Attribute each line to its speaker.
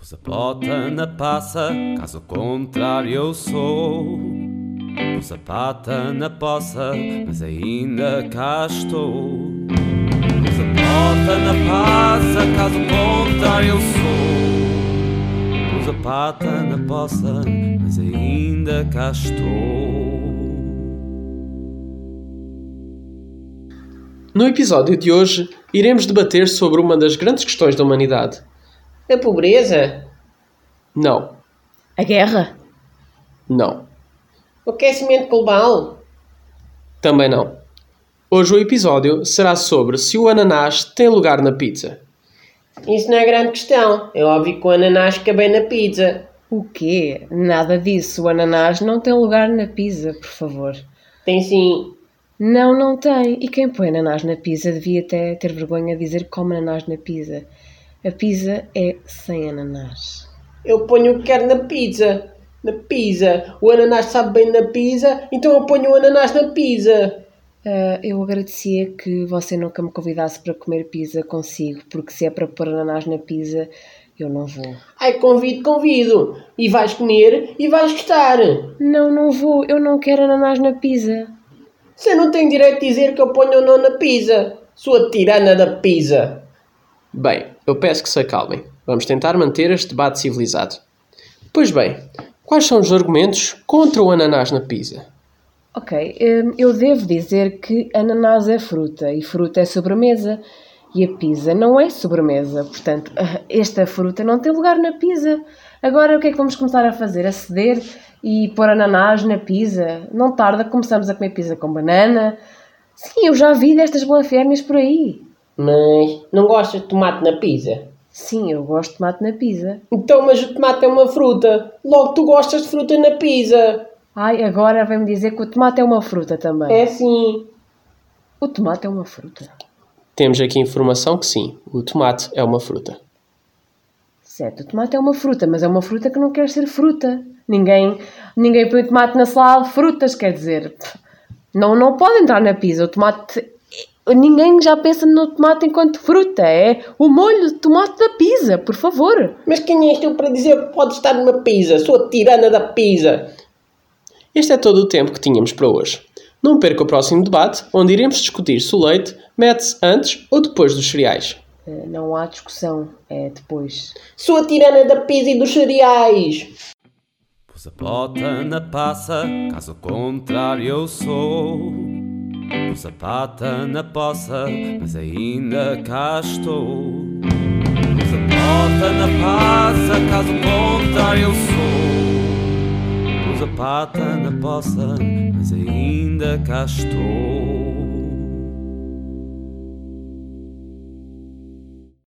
Speaker 1: Pus a bota na passa, caso contrário eu sou. Pus pata na poça, mas ainda cá estou. Pus a na passa, caso contrário eu sou. Pus pata na poça, mas ainda cá estou.
Speaker 2: No episódio de hoje, iremos debater sobre uma das grandes questões da humanidade.
Speaker 3: A pobreza?
Speaker 2: Não,
Speaker 4: A guerra?
Speaker 2: não,
Speaker 3: O aquecimento global?
Speaker 2: também não. Hoje o episódio será sobre se o ananás tem lugar na pizza.
Speaker 3: Isso não é grande questão. É óbvio que o ananás fica bem na pizza.
Speaker 4: O quê? Nada disso. O ananás não tem lugar na pizza, por favor.
Speaker 3: Tem sim.
Speaker 4: Não, não tem. E quem põe ananás na pizza devia até ter vergonha de dizer que come ananás na pizza. A pizza é sem ananás.
Speaker 3: Eu ponho o que quero na pizza. Na pizza. O ananás sabe bem na pizza, então eu ponho o ananás na pizza.
Speaker 4: Ah, eu agradecia que você nunca me convidasse para comer pizza consigo, porque se é para pôr ananás na pizza, eu não vou.
Speaker 3: Ai, convido, convido. E vais comer e vais gostar.
Speaker 4: Não, não vou. Eu não quero ananás na pizza.
Speaker 3: Você não tem direito de dizer que eu ponho ou não na pizza. Sua tirana da pizza.
Speaker 2: Bem, eu peço que se acalmem. Vamos tentar manter este debate civilizado. Pois bem, quais são os argumentos contra o ananás na pizza?
Speaker 4: Ok, hum, eu devo dizer que ananás é fruta e fruta é sobremesa e a pizza não é sobremesa, portanto, esta fruta não tem lugar na pizza. Agora o que é que vamos começar a fazer? A ceder e pôr ananás na pizza? Não tarda, começamos a comer pizza com banana. Sim, eu já vi destas blasfémias por aí.
Speaker 3: Mas não gostas de tomate na pizza?
Speaker 4: Sim, eu gosto de tomate na pizza.
Speaker 3: Então, mas o tomate é uma fruta. Logo tu gostas de fruta na pizza.
Speaker 4: Ai, agora vem-me dizer que o tomate é uma fruta também.
Speaker 3: É sim.
Speaker 4: O tomate é uma fruta.
Speaker 2: Temos aqui informação que sim, o tomate é uma fruta.
Speaker 4: Certo, o tomate é uma fruta, mas é uma fruta que não quer ser fruta. Ninguém, ninguém põe tomate na salada de frutas, quer dizer, não, não pode entrar na pizza. O tomate, ninguém já pensa no tomate enquanto fruta. É o molho de tomate da pizza, por favor.
Speaker 3: Mas quem és tu para dizer que pode estar numa pizza? Sua tirana da pizza.
Speaker 2: Este é todo o tempo que tínhamos para hoje. Não perca o próximo debate, onde iremos discutir se o leite mete-se antes ou depois dos cereais.
Speaker 4: Eh, Não há discussão, é depois.
Speaker 3: Sua tirana da pizza e dos cereais.
Speaker 1: Pus a bota na passa, caso contrário eu sou. A pata na poça, mas ainda cá estou. Pus a bota na passa, caso contrário eu sou. Pus a pata na poça, mas ainda cá estou.